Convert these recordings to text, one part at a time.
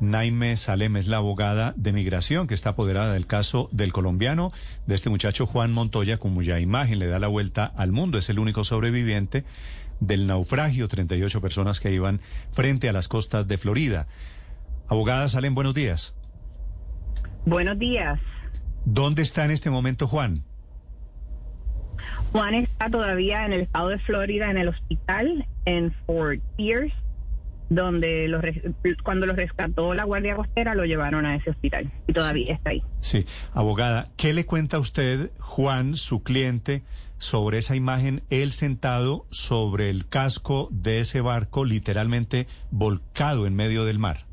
Naime Salem es la abogada de migración que está apoderada del caso del colombiano, de este muchacho Juan Montoya, cuya imagen le da la vuelta al mundo. Es el único sobreviviente del naufragio, 38 personas que iban frente a las costas de Florida. Abogada Salem, buenos días. Buenos días. ¿Dónde está en este momento Juan? Juan está todavía en el estado de Florida, en el hospital en Fort Pierce donde los, cuando lo rescató la Guardia Costera lo llevaron a ese hospital y todavía está ahí. Sí, abogada, ¿qué le cuenta a usted, Juan, su cliente, sobre esa imagen, él sentado sobre el casco de ese barco, literalmente volcado en medio del mar?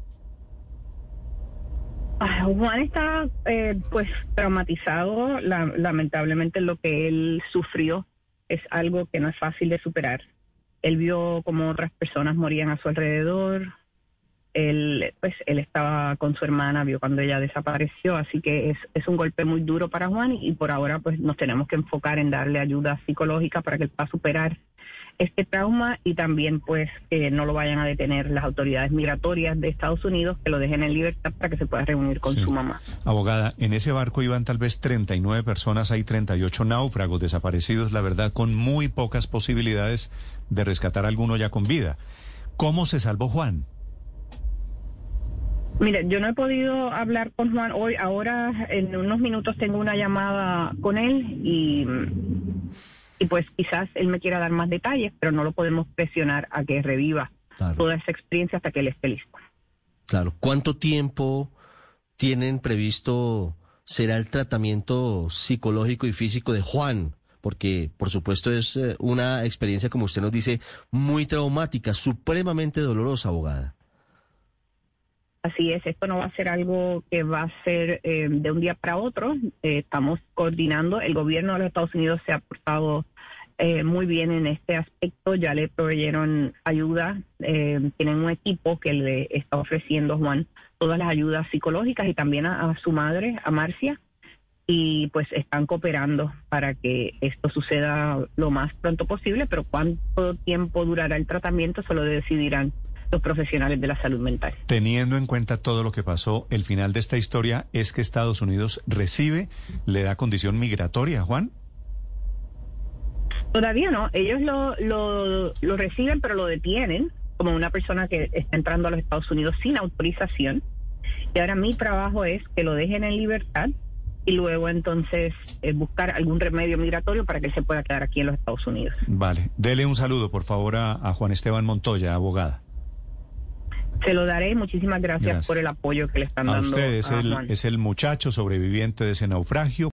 Ah, Juan está eh, pues traumatizado, lamentablemente lo que él sufrió es algo que no es fácil de superar. Él vio como otras personas morían a su alrededor. Él, pues, él estaba con su hermana, vio cuando ella desapareció, así que es, es un golpe muy duro para Juan y, por ahora pues nos tenemos que enfocar en darle ayuda psicológica para que él pueda superar este trauma y también pues que no lo vayan a detener las autoridades migratorias de Estados Unidos, que lo dejen en libertad para que se pueda reunir con su mamá. Abogada, en ese barco iban tal vez 39 personas, hay 38 náufragos desaparecidos, la verdad, con muy pocas posibilidades de rescatar a alguno ya con vida. ¿Cómo se salvó Juan? Mire, yo no he podido hablar con Juan hoy. Ahora, en unos minutos, tengo una llamada con él y y pues quizás él me quiera dar más detalles, pero no lo podemos presionar a que reviva toda esa experiencia hasta que él esté listo. Claro. ¿Cuánto tiempo tienen previsto será el tratamiento psicológico y físico de Juan? Porque, por supuesto, es eh, una experiencia, como usted nos dice, muy traumática, supremamente dolorosa, abogada. Así es, esto no va a ser algo que va a ser eh, de un día para otro. Eh, estamos coordinando. El gobierno de los Estados Unidos se ha portado eh, muy bien en este aspecto. Ya le proveyeron ayuda. tienen un equipo que le está ofreciendo Juan todas las ayudas psicológicas y también a, su madre, a Marcia. Y pues están cooperando para que esto suceda lo más pronto posible, pero cuánto tiempo durará el tratamiento se lo decidirán los profesionales de la salud mental. Teniendo en cuenta todo lo que pasó, el final de esta historia es que Estados Unidos recibe, le da condición migratoria, Juan. Todavía no, ellos lo, lo, lo reciben pero lo detienen como una persona que está entrando a los Estados Unidos sin autorización. Y ahora mi trabajo es que lo dejen en libertad y luego entonces eh, buscar algún remedio migratorio para que se pueda quedar aquí en los Estados Unidos. Vale, dele un saludo por favor a, a Juan Esteban Montoya, abogada. Se lo daré. Muchísimas gracias, por el apoyo que le están dando. Usted es, el, es el muchacho sobreviviente de ese naufragio.